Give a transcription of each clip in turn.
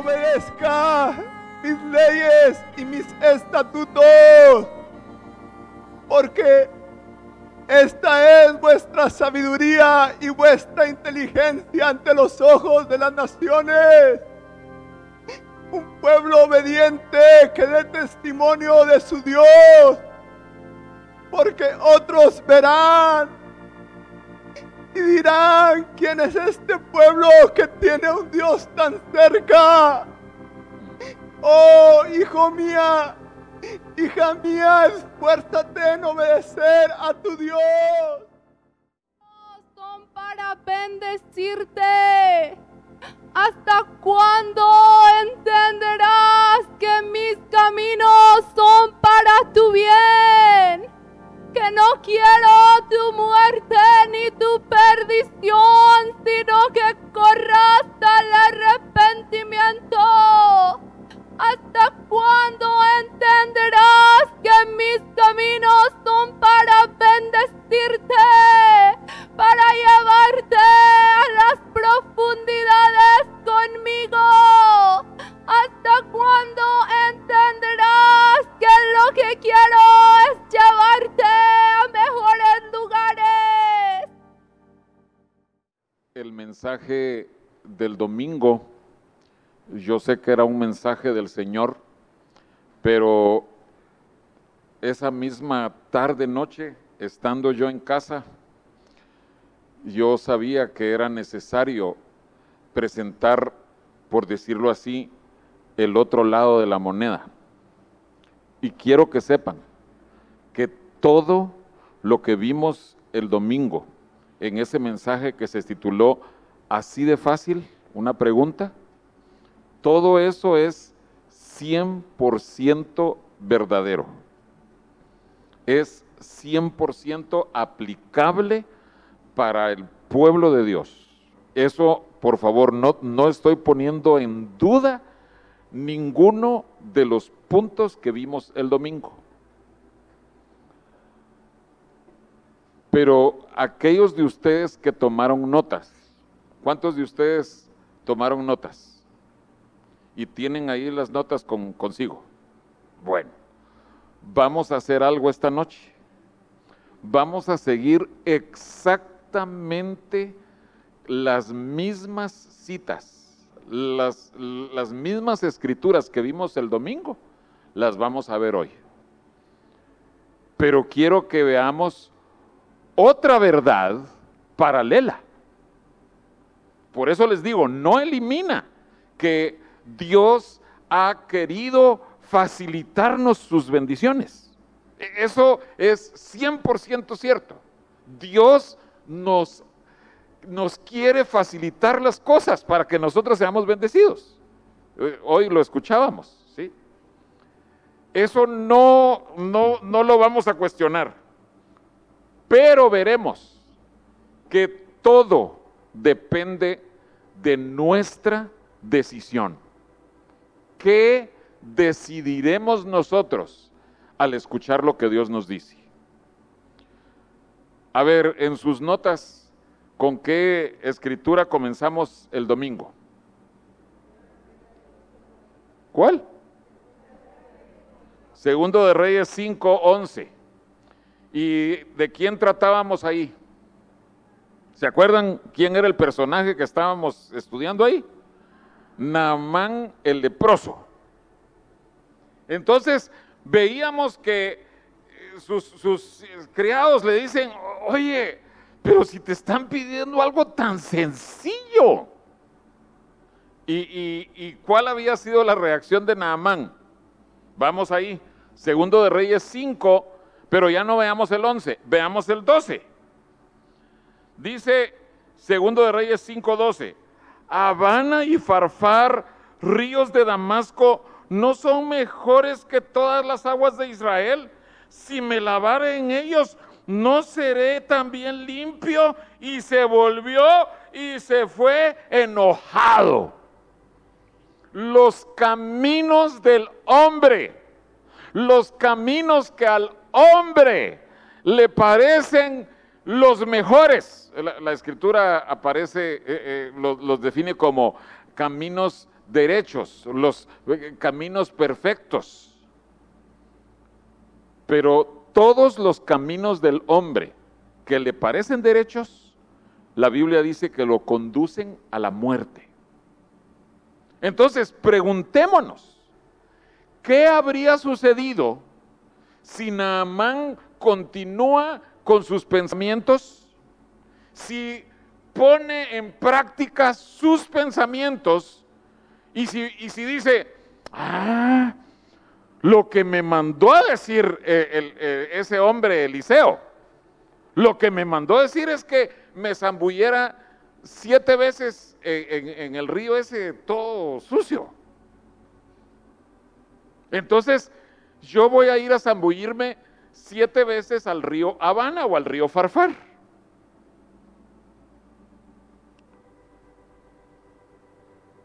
obedezca mis leyes y mis estatutos, porque esta es vuestra sabiduría y vuestra inteligencia ante los ojos de las naciones. Un pueblo obediente que dé testimonio de su Dios, porque otros verán y dirán, ¿quién es este pueblo que tiene un Dios tan cerca? Oh, hijo mía, hija mía, esfuérzate en obedecer a tu Dios. Son para bendecirte. ¿Hasta cuándo entenderás que mis caminos son para tu bien? Que no quiero tu muerte ni tu perdición, sino que corras al arrepentimiento. ¿Hasta cuándo entenderás que mis caminos son para bendecirte, para llevarte a las profundidades conmigo? ¿Hasta cuándo mensaje del domingo yo sé que era un mensaje del Señor, pero esa misma tarde, noche, estando yo en casa, yo sabía que era necesario presentar, por decirlo así, el otro lado de la moneda. Y quiero que sepan que todo lo que vimos el domingo en ese mensaje que se tituló Así de fácil, una pregunta, todo eso es 100% verdadero. Es 100% aplicable para el pueblo de Dios. Eso, por favor, no, no estoy poniendo en duda ninguno de los puntos que vimos el domingo. Pero aquellos de ustedes que tomaron notas, ¿cuántos de ustedes tomaron notas? y tienen ahí las notas con, consigo. Bueno, vamos a hacer algo esta noche. Vamos a seguir exactamente las mismas citas, las, las mismas escrituras que vimos el domingo, las vamos a ver hoy. Pero quiero que veamos otra verdad paralela. Por eso les digo, no elimina que Dios ha querido facilitarnos sus bendiciones. E, eso es 100% cierto. Dios nos, nos quiere facilitar las cosas para que nosotros seamos bendecidos. Eh, hoy lo escuchábamos, ¿sí? Eso no, no, no lo vamos a cuestionar. Pero veremos que todo depende de nuestra decisión. ¿Qué decidiremos nosotros al escuchar lo que Dios nos dice? A ver, en sus notas, ¿con qué escritura comenzamos el domingo? ¿Cuál? Segundo de Reyes 5, 11. ¿Y de quién tratábamos ahí? ¿Se acuerdan quién era el personaje que estábamos estudiando ahí? Naamán el leproso. Entonces veíamos que eh, sus, criados le dicen, oye, pero si te están pidiendo algo tan sencillo. ¿Y, y cuál había sido la reacción de Naamán? Vamos ahí, segundo de Reyes 5, pero ya no veamos el 11, veamos el 12. Dice segundo de Reyes 5, 12. Habana y Farfar, ríos de Damasco, ¿no son mejores que todas las aguas de Israel? Si me lavare en ellos, ¿no seré también limpio? Y se volvió y se fue enojado. Los caminos del hombre, los caminos que al hombre le parecen los mejores. La, escritura aparece, eh, eh, los, define como caminos derechos, los eh, caminos perfectos. Pero todos los caminos del hombre que le parecen derechos, la Biblia dice que lo conducen a la muerte. Entonces, preguntémonos, ¿qué habría sucedido si Naamán continúa con sus pensamientos? Si pone en práctica sus pensamientos y si, dice, ah, lo que me mandó a decir eh, eh, ese hombre Eliseo, lo que me mandó a decir es que me zambullera siete veces en, en el río ese todo sucio. Entonces, yo voy a ir a zambullirme siete veces al río Habana o al río Farfar.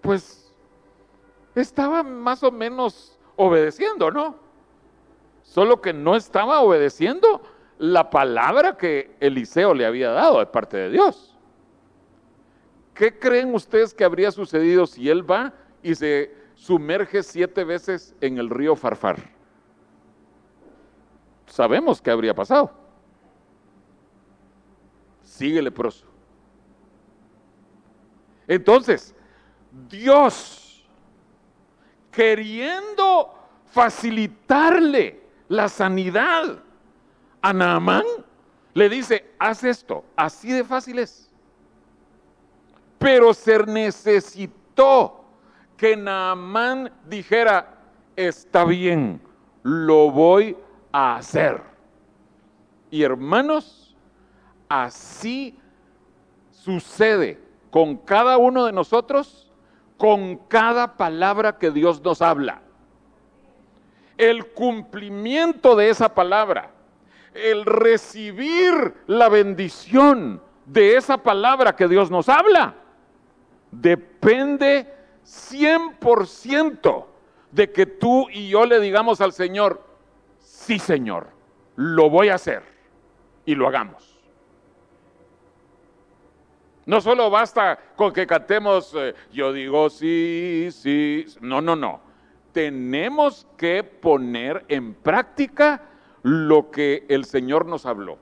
Pues estaba más o menos obedeciendo, ¿no? Solo que no estaba obedeciendo la palabra que Eliseo le había dado de parte de Dios. ¿Qué creen ustedes que habría sucedido si él va y se sumerge siete veces en el río Farfar? Sabemos qué habría pasado. Sigue leproso. Entonces, Dios, queriendo facilitarle la sanidad a Naamán, le dice, haz esto, así de fácil es. Pero se necesitó que Naamán dijera, está bien, lo voy a hacer. Y hermanos, así sucede con cada uno de nosotros, con cada palabra que Dios nos habla. El cumplimiento de esa palabra el recibir la bendición de esa palabra que Dios nos habla, depende 100% de que tú y yo le digamos al Señor, sí Señor, lo voy a hacer y lo hagamos. No solo basta con que cantemos, eh, yo digo sí, sí, no, no, no. Tenemos que poner en práctica lo que el Señor nos habló.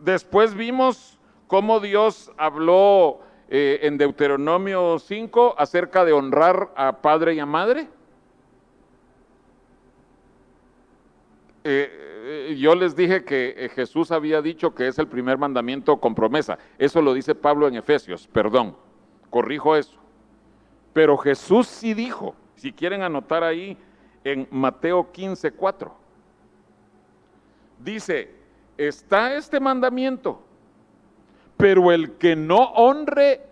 Después vimos cómo Dios habló eh, en Deuteronomio 5 acerca de honrar a padre y a madre. Eh, eh, yo les dije que Jesús había dicho que es el primer mandamiento con promesa. Eso lo dice Pablo en Efesios, perdón, corrijo eso. Pero Jesús sí dijo, si quieren anotar ahí en Mateo 15, 4 dice, está este mandamiento, pero el que no honre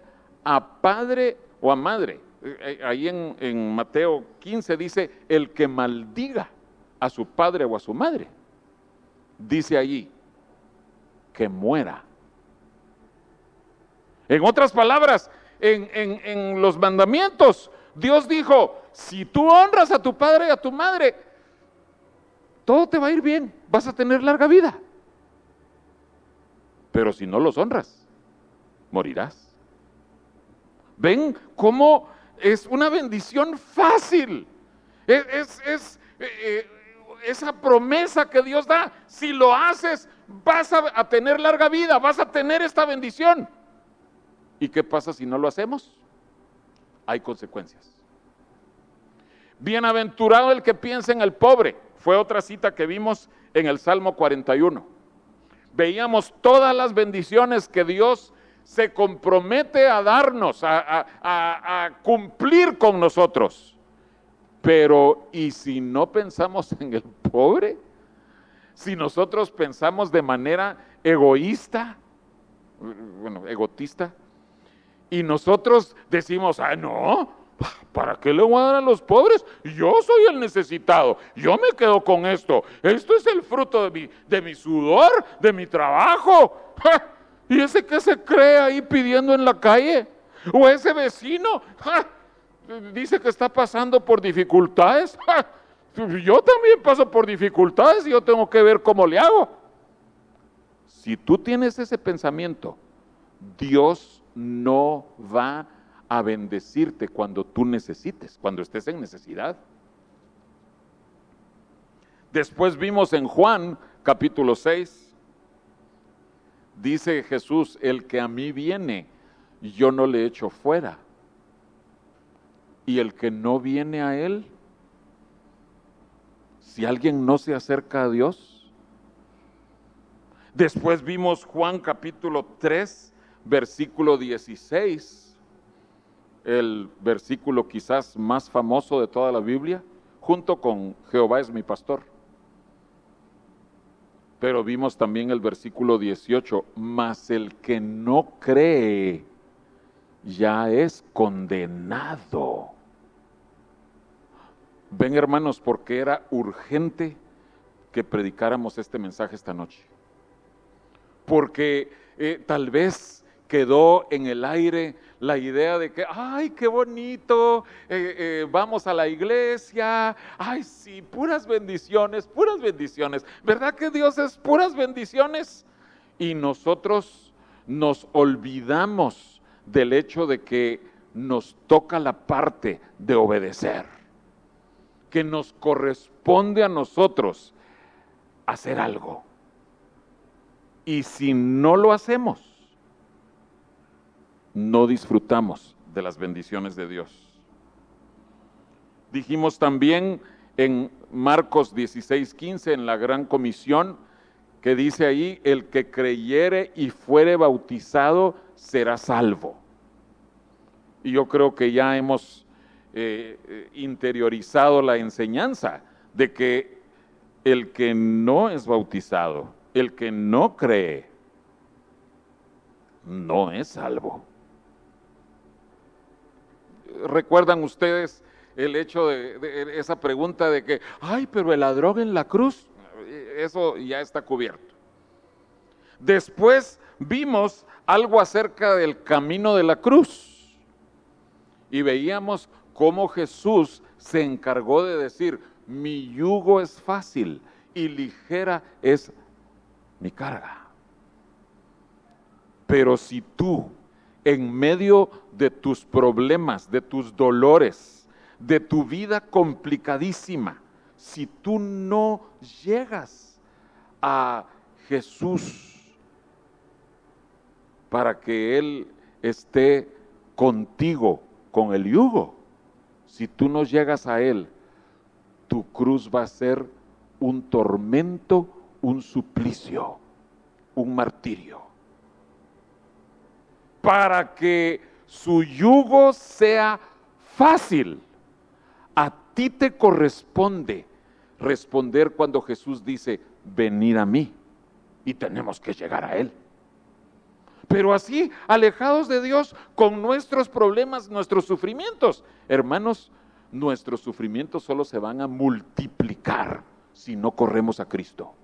a padre o a madre, eh, eh, ahí en, en, Mateo 15 dice, el que maldiga a su padre o a su madre, dice allí, que muera. En otras palabras, en, en, en los mandamientos, Dios dijo, si tú honras a tu padre y a tu madre, todo te va a ir bien, vas a tener larga vida. Pero si no los honras, morirás. ¿Ven cómo es una bendición fácil? Es, eh, eh, esa promesa que Dios da. Si lo haces, vas a tener larga vida, vas a tener esta bendición. ¿Y qué pasa si no lo hacemos? Hay consecuencias. Bienaventurado el que piensa en el pobre fue otra cita que vimos en el Salmo 41. Veíamos todas las bendiciones que Dios se compromete a darnos, a, cumplir con nosotros. Pero, ¿y si no pensamos en el pobre? Si nosotros pensamos de manera egoísta, bueno, egotista, y nosotros decimos, ah, no, ¿Para qué le voy a dar a los pobres? Yo soy el necesitado. Yo me quedo con esto. Esto es el fruto de mi, de mi sudor, de mi trabajo. ¿Y ese que se cree ahí pidiendo en la calle? ¿O ese vecino? Dice que está pasando por dificultades. Yo también paso por dificultades y yo tengo que ver cómo le hago. Si tú tienes ese pensamiento, Dios no va a bendecirte cuando tú necesites, cuando estés en necesidad. Después vimos en Juan capítulo 6, dice Jesús, el que a mí viene, yo no le echo fuera. Y el que no viene a él, si alguien no se acerca a Dios. Después vimos Juan capítulo 3, versículo 16, el versículo quizás más famoso de toda la Biblia, junto con Jehová es mi pastor. Pero vimos también el versículo 18, mas el que no cree ya es condenado. Ven hermanos, porque era urgente que predicáramos este mensaje esta noche. Porque eh, tal vez quedó en el aire la idea de que, ay, qué bonito, eh, eh, vamos a la iglesia, ay, sí, puras bendiciones, puras bendiciones. ¿Verdad que Dios es puras bendiciones? Y nosotros nos olvidamos del hecho de que nos toca la parte de obedecer, que nos corresponde a nosotros hacer algo. Y si no lo hacemos, no disfrutamos de las bendiciones de Dios. Dijimos también en Marcos 16, 15, en la gran comisión, que dice ahí, el que creyere y fuere bautizado será salvo. Y yo creo que ya hemos eh, eh, interiorizado la enseñanza de que el que no es bautizado, el que no cree, no es salvo recuerdan ustedes el hecho de, esa pregunta de que, ay, pero el ladrón en la cruz, eso ya está cubierto. Después vimos algo acerca del camino de la cruz y veíamos cómo Jesús se encargó de decir, mi yugo es fácil y ligera es mi carga. Pero si tú en medio de tus problemas, de tus dolores, de tu vida complicadísima, si tú no llegas a Jesús para que Él esté contigo con el yugo, si tú no llegas a Él, tu cruz va a ser un tormento, un suplicio, un martirio para que su yugo sea fácil. A ti te corresponde responder cuando Jesús dice, venid a mí. Y tenemos que llegar a Él. Pero así, alejados de Dios, con nuestros problemas, nuestros sufrimientos, hermanos, nuestros sufrimientos solo se van a multiplicar si no corremos a Cristo.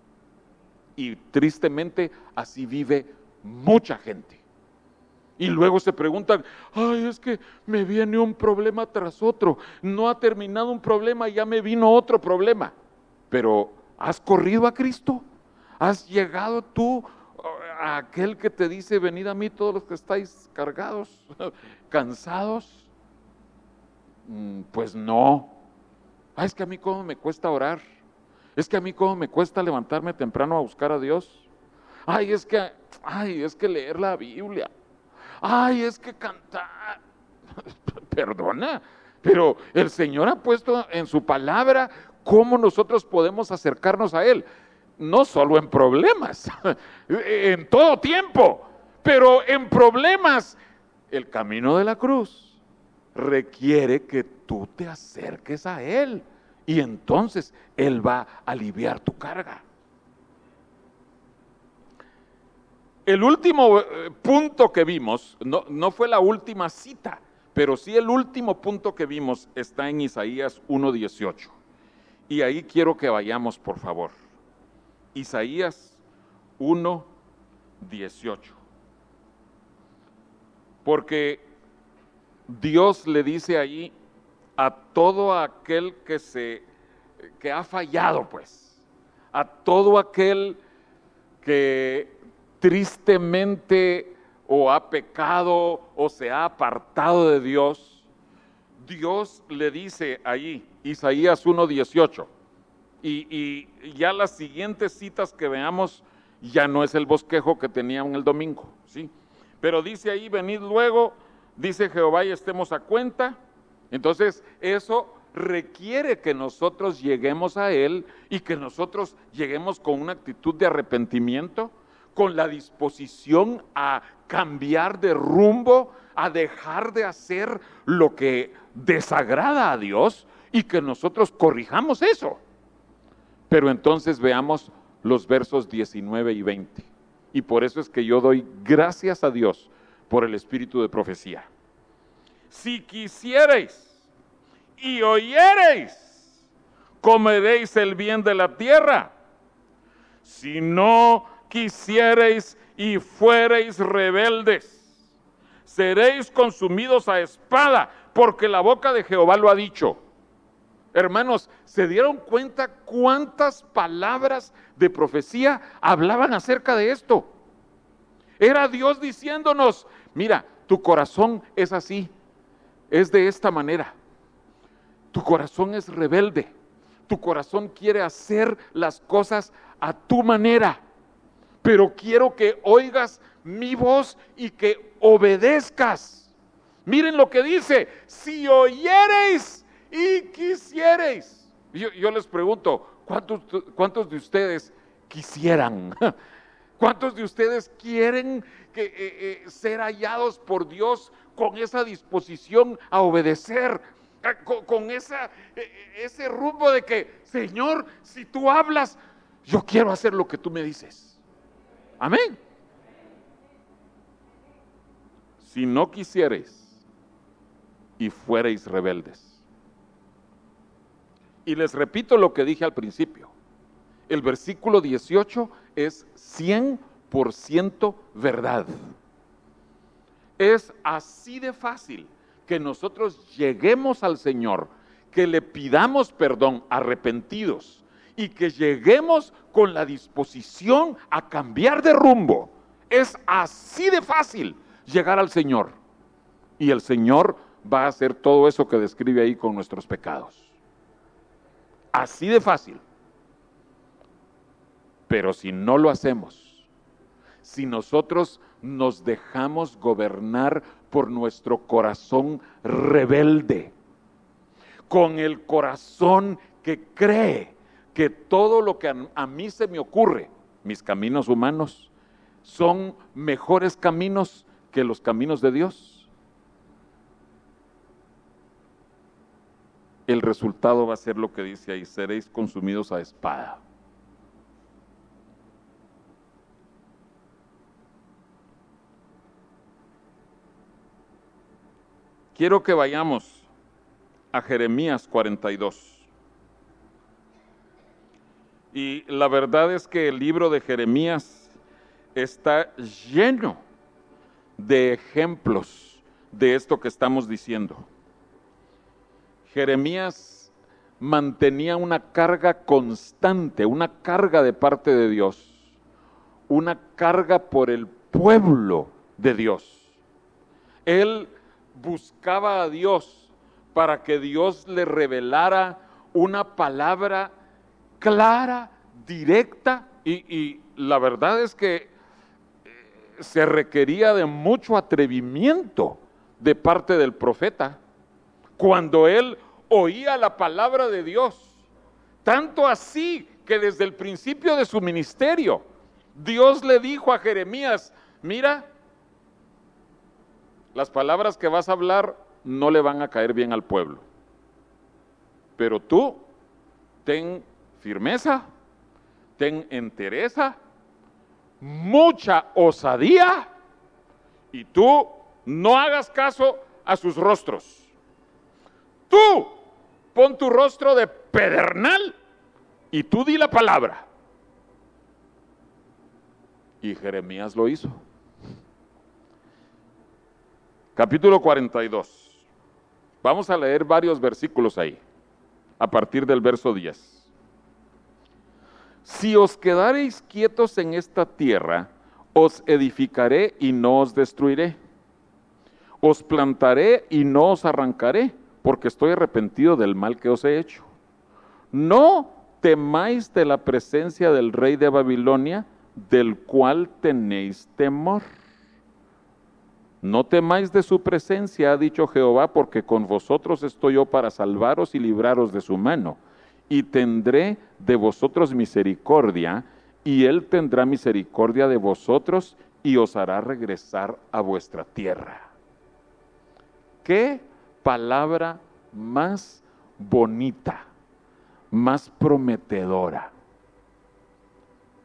Y tristemente así vive mucha gente. Y luego se preguntan, ay, es que me viene un problema tras otro. No ha terminado un problema ya me vino otro problema. Pero, ¿has corrido a Cristo? ¿Has llegado tú aquel que te dice, venid a mí todos los que estáis cargados, cansados? Mm, pues no. Ay, es que a mí cómo me cuesta orar. Es que a mí cómo me cuesta levantarme temprano a buscar a Dios. Ay, es que, ay, es que leer la Biblia ay, es que cantar, perdona, pero el Señor ha puesto en su palabra cómo nosotros podemos acercarnos a Él, no solo en problemas, en todo tiempo, pero en problemas, el camino de la cruz requiere que tú te acerques a Él y entonces Él va a aliviar tu carga. El último eh, punto que vimos, no, fue la última cita, pero sí el último punto que vimos está en Isaías 1.18. Y ahí quiero que vayamos, por favor. Isaías 1.18. Porque Dios le dice ahí a todo aquel que se que ha fallado, pues, a todo aquel que tristemente o ha pecado o se ha apartado de Dios, Dios le dice ahí, Isaías 1.18, y, ya las siguientes citas que veamos ya no es el bosquejo que tenían el domingo, ¿sí? Pero dice ahí, venid luego, dice Jehová y estemos a cuenta. Entonces, eso requiere que nosotros lleguemos a Él y que nosotros lleguemos con una actitud de arrepentimiento, con la disposición a cambiar de rumbo, a dejar de hacer lo que desagrada a Dios y que nosotros corrijamos eso. Pero entonces veamos los versos 19 y 20. Y por eso es que yo doy gracias a Dios por el espíritu de profecía. Si quisierais y oyereis, comeréis el bien de la tierra. Si no quisiereis y fuereis rebeldes, seréis consumidos a espada, porque la boca de Jehová lo ha dicho. Hermanos, ¿se dieron cuenta cuántas palabras de profecía hablaban acerca de esto? Era Dios diciéndonos, mira, tu corazón es así, es de esta manera. Tu corazón es rebelde, tu corazón quiere hacer las cosas a tu manera, pero quiero que oigas mi voz y que obedezcas. Miren lo que dice, si oyereis y quisierais. Yo, les pregunto, ¿cuántos, ¿cuántos de ustedes quisieran? ¿Cuántos de ustedes quieren que, eh, eh, ser hallados por Dios con esa disposición a obedecer? Con, esa, e, e, ese rumbo de que, Señor, si tú hablas, yo quiero hacer lo que tú me dices. Amén. Si no quisierais y fuerais rebeldes y les repito lo que dije al principio. El versículo 18 es 100% verdad. Es así de fácil que nosotros lleguemos al Señor, que le pidamos perdón arrepentidos y que lleguemos con la disposición a cambiar de rumbo. Es así de fácil llegar al Señor. Y el Señor va a hacer todo eso que describe ahí con nuestros pecados. Así de fácil. Pero si no lo hacemos, si nosotros nos dejamos gobernar por nuestro corazón rebelde, con el corazón que cree que todo lo que a, mí se me ocurre, mis caminos humanos, son mejores caminos que los caminos de Dios, el resultado va a ser lo que dice ahí, seréis consumidos a espada. Quiero que vayamos a Jeremías 42. Y la verdad es que el libro de Jeremías está lleno de ejemplos de esto que estamos diciendo. Jeremías mantenía una carga constante, una carga de parte de Dios, una carga por el pueblo de Dios. Él buscaba a Dios para que Dios le revelara una palabra clara, directa, y, la verdad es que eh, se requería de mucho atrevimiento de parte del profeta cuando él oía la palabra de Dios. Tanto así que desde el principio de su ministerio, Dios le dijo a Jeremías, mira, las palabras que vas a hablar no le van a caer bien al pueblo. Pero tú ten firmeza, ten entereza, mucha osadía y tú no hagas caso a sus rostros. Tú pon tu rostro de pedernal y tú di la palabra. Y Jeremías lo hizo. Capítulo 42. Vamos a leer varios versículos ahí, a partir del verso 10. Si os quedareis quietos en esta tierra, Os edificaré y no os destruiré. Os plantaré y no os arrancaré, porque estoy arrepentido del mal que os he hecho. No temáis de la presencia del rey de Babilonia, del cual tenéis temor. No temáis de su presencia, ha dicho Jehová, porque con vosotros estoy yo para salvaros y libraros de su mano. Y tendré de vosotros misericordia, y él tendrá misericordia de vosotros y os hará regresar a vuestra tierra. Qué palabra más bonita, más prometedora.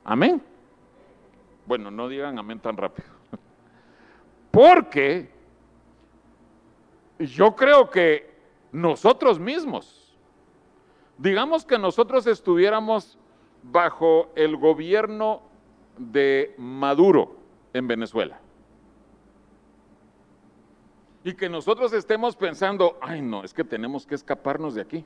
Amén. Bueno, no digan amén tan rápido. Porque yo creo que nosotros mismos, digamos que nosotros estuviéramos bajo el gobierno de Maduro en Venezuela. Y que nosotros estemos pensando, ay no, es que tenemos que escaparnos de aquí.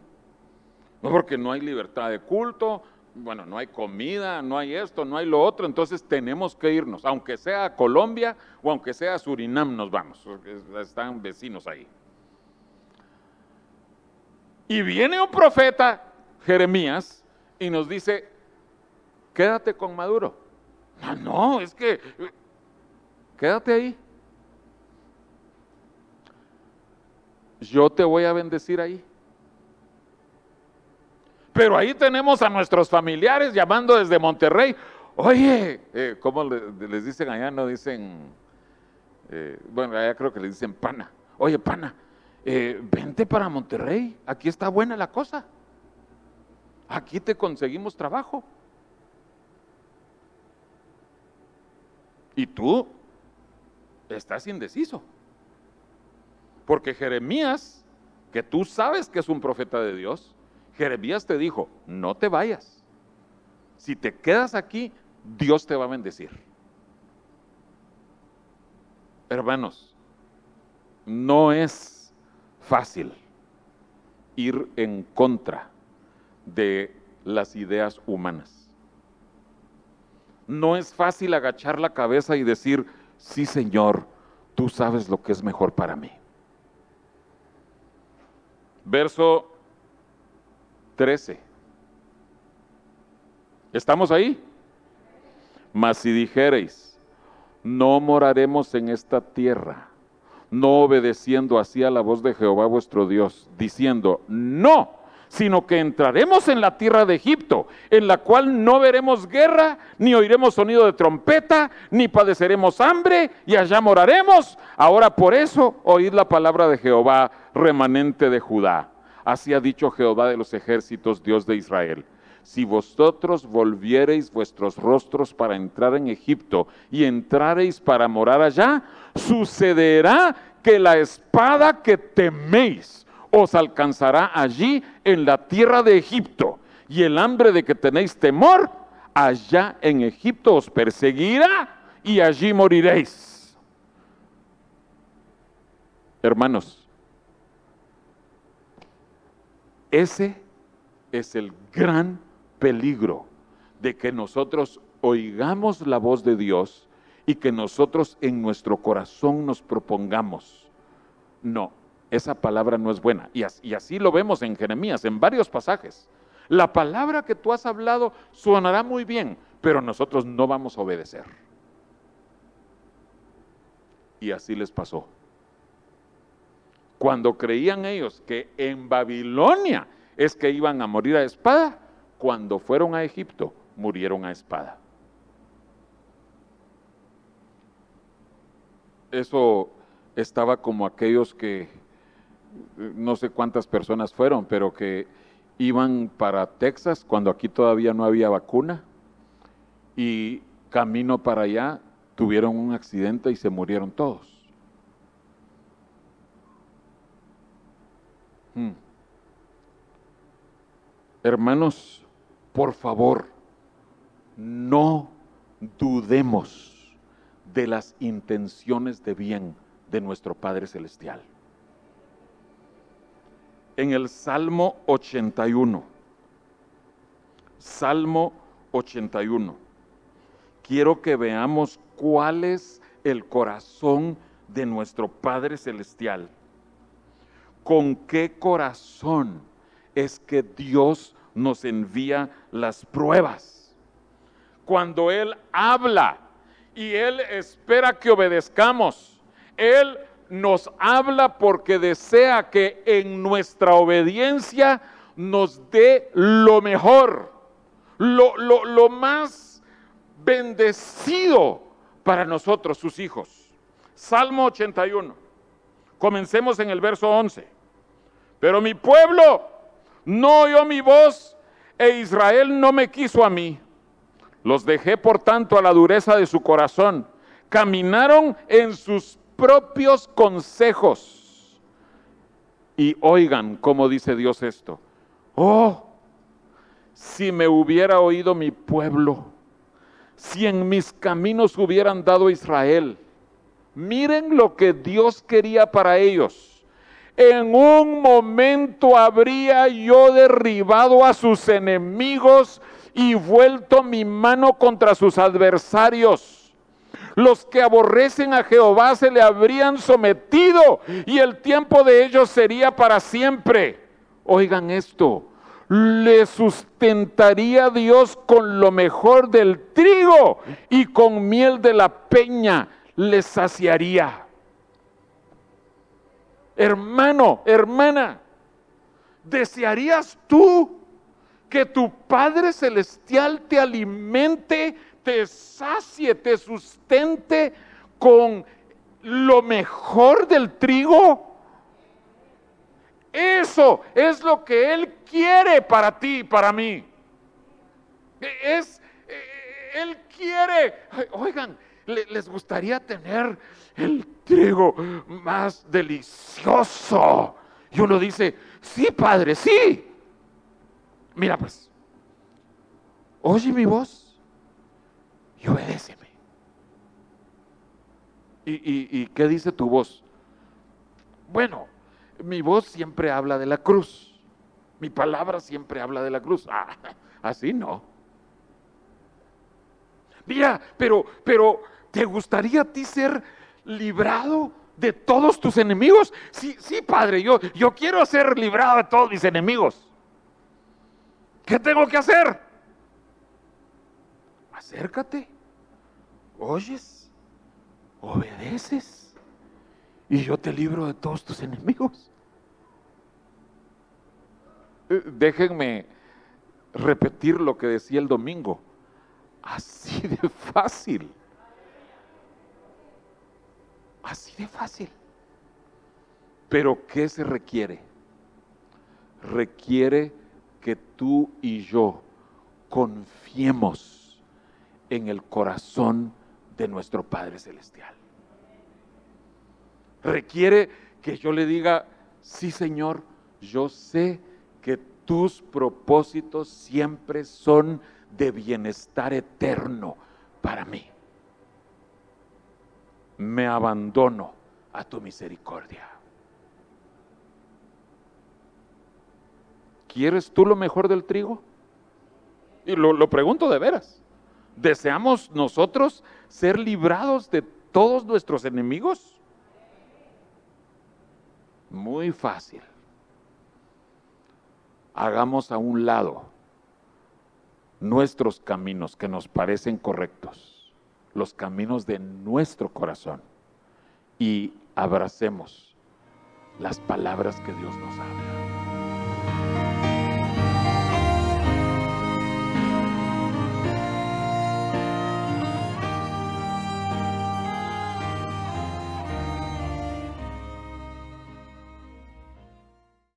No porque no hay libertad de culto, bueno, no hay comida, no hay esto, no hay lo otro, entonces tenemos que irnos, aunque sea a Colombia o aunque sea a Surinam nos vamos, están vecinos ahí. Y viene un profeta, Jeremías, y nos dice, quédate con Maduro. Ah, no, es que quédate ahí. Yo te voy a bendecir ahí. Pero ahí tenemos a nuestros familiares llamando desde Monterrey. Oye, eh, ¿cómo les dicen allá? No dicen, eh, bueno, allá creo que les dicen pana. Oye, pana, eh, vente para Monterrey, aquí está buena la cosa. Aquí te conseguimos trabajo. Y tú estás indeciso. Porque Jeremías, que tú sabes que es un profeta de Dios, Jeremías te dijo, no te vayas. Si te quedas aquí, Dios te va a bendecir. Hermanos, no es fácil ir en contra de las ideas humanas. No es fácil agachar la cabeza y decir, sí Señor, tú sabes lo que es mejor para mí. Verso 13. ¿Estamos ahí? Mas si dijereis, no moraremos en esta tierra, no obedeciendo así a la voz de Jehová vuestro Dios, diciendo, no, sino que entraremos en la tierra de Egipto, en la cual no veremos guerra, ni oiremos sonido de trompeta, ni padeceremos hambre, y allá moraremos. Ahora por eso oíd la palabra de Jehová, remanente de Judá. Así ha dicho Jehová de los ejércitos, Dios de Israel. Si vosotros volviereis vuestros rostros para entrar en Egipto y entrareis para morar allá, sucederá que la espada que teméis os alcanzará allí en la tierra de Egipto, y el hambre de que tenéis temor, allá en Egipto os perseguirá y allí moriréis. Hermanos, ese es el gran peligro de que nosotros oigamos la voz de Dios y que nosotros en nuestro corazón nos propongamos, no, esa palabra no es buena. Y así, lo vemos en Jeremías, en varios pasajes. La palabra que tú has hablado sonará muy bien, pero nosotros no vamos a obedecer. Y así les pasó. Cuando creían ellos que en Babilonia es que iban a morir a espada, cuando fueron a Egipto murieron a espada. Eso estaba como aquellos que no sé cuántas personas fueron, pero que iban para Texas cuando aquí todavía no había vacuna y camino para allá tuvieron un accidente y se murieron todos. Hmm. Hermanos, por favor, no dudemos de las intenciones de bien de nuestro Padre Celestial en el Salmo 81. Salmo 81. Quiero que veamos cuál es el corazón de nuestro Padre Celestial. ¿Con qué corazón es que Dios nos envía las pruebas? Cuando Él habla y Él espera que obedezcamos, Él nos habla porque desea que en nuestra obediencia nos dé lo mejor, lo, lo más bendecido para nosotros, sus hijos. Salmo 81. Comencemos en el verso 11. Pero mi pueblo no oyó mi voz e Israel no me quiso a mí. Los dejé por tanto a la dureza de su corazón. Caminaron en sus propios consejos. Y oigan cómo dice Dios esto. Oh, si me hubiera oído mi pueblo, si en mis caminos hubieran dado Israel. Miren lo que Dios quería para ellos. En un momento habría yo derribado a sus enemigos y vuelto mi mano contra sus adversarios. Los que aborrecen a Jehová se le habrían sometido y el tiempo de ellos sería para siempre. Oigan esto, le sustentaría Dios con lo mejor del trigo y con miel de la peña le saciaría. Hermano, hermana, ¿desearías tú que tu Padre Celestial te alimente, te sacie, te sustente con lo mejor del trigo? Eso es lo que Él quiere para ti y para mí. Es, eh, Él quiere, oigan, les gustaría tener el trigo más delicioso. Y uno dice, sí, Padre, sí. Mira pues, oye mi voz y obedéceme. ¿Y, qué dice tu voz? Bueno, mi voz siempre habla de la cruz. Mi palabra siempre habla de la cruz. Ah, así no. Pero, pero, ¿te gustaría a ti ser librado de todos tus enemigos? Sí, sí, Padre, yo, yo quiero ser librado de todos mis enemigos. ¿Qué tengo que hacer? Acércate, oyes, obedeces y yo te libro de todos tus enemigos. Eh, déjenme repetir lo que decía el domingo. Así de fácil. Así de fácil. Pero ¿qué se requiere? Requiere que tú y yo confiemos en el corazón de nuestro Padre Celestial. Requiere que yo le diga, sí Señor, yo sé que tus propósitos siempre son de bienestar eterno para mí. Me abandono a tu misericordia. ¿Quieres tú lo mejor del trigo? Y lo, lo pregunto de veras. ¿Deseamos nosotros ser librados de todos nuestros enemigos? Muy fácil hagamos a un lado nuestros caminos que nos parecen correctos, los caminos de nuestro corazón, y abracemos las palabras que Dios nos habla.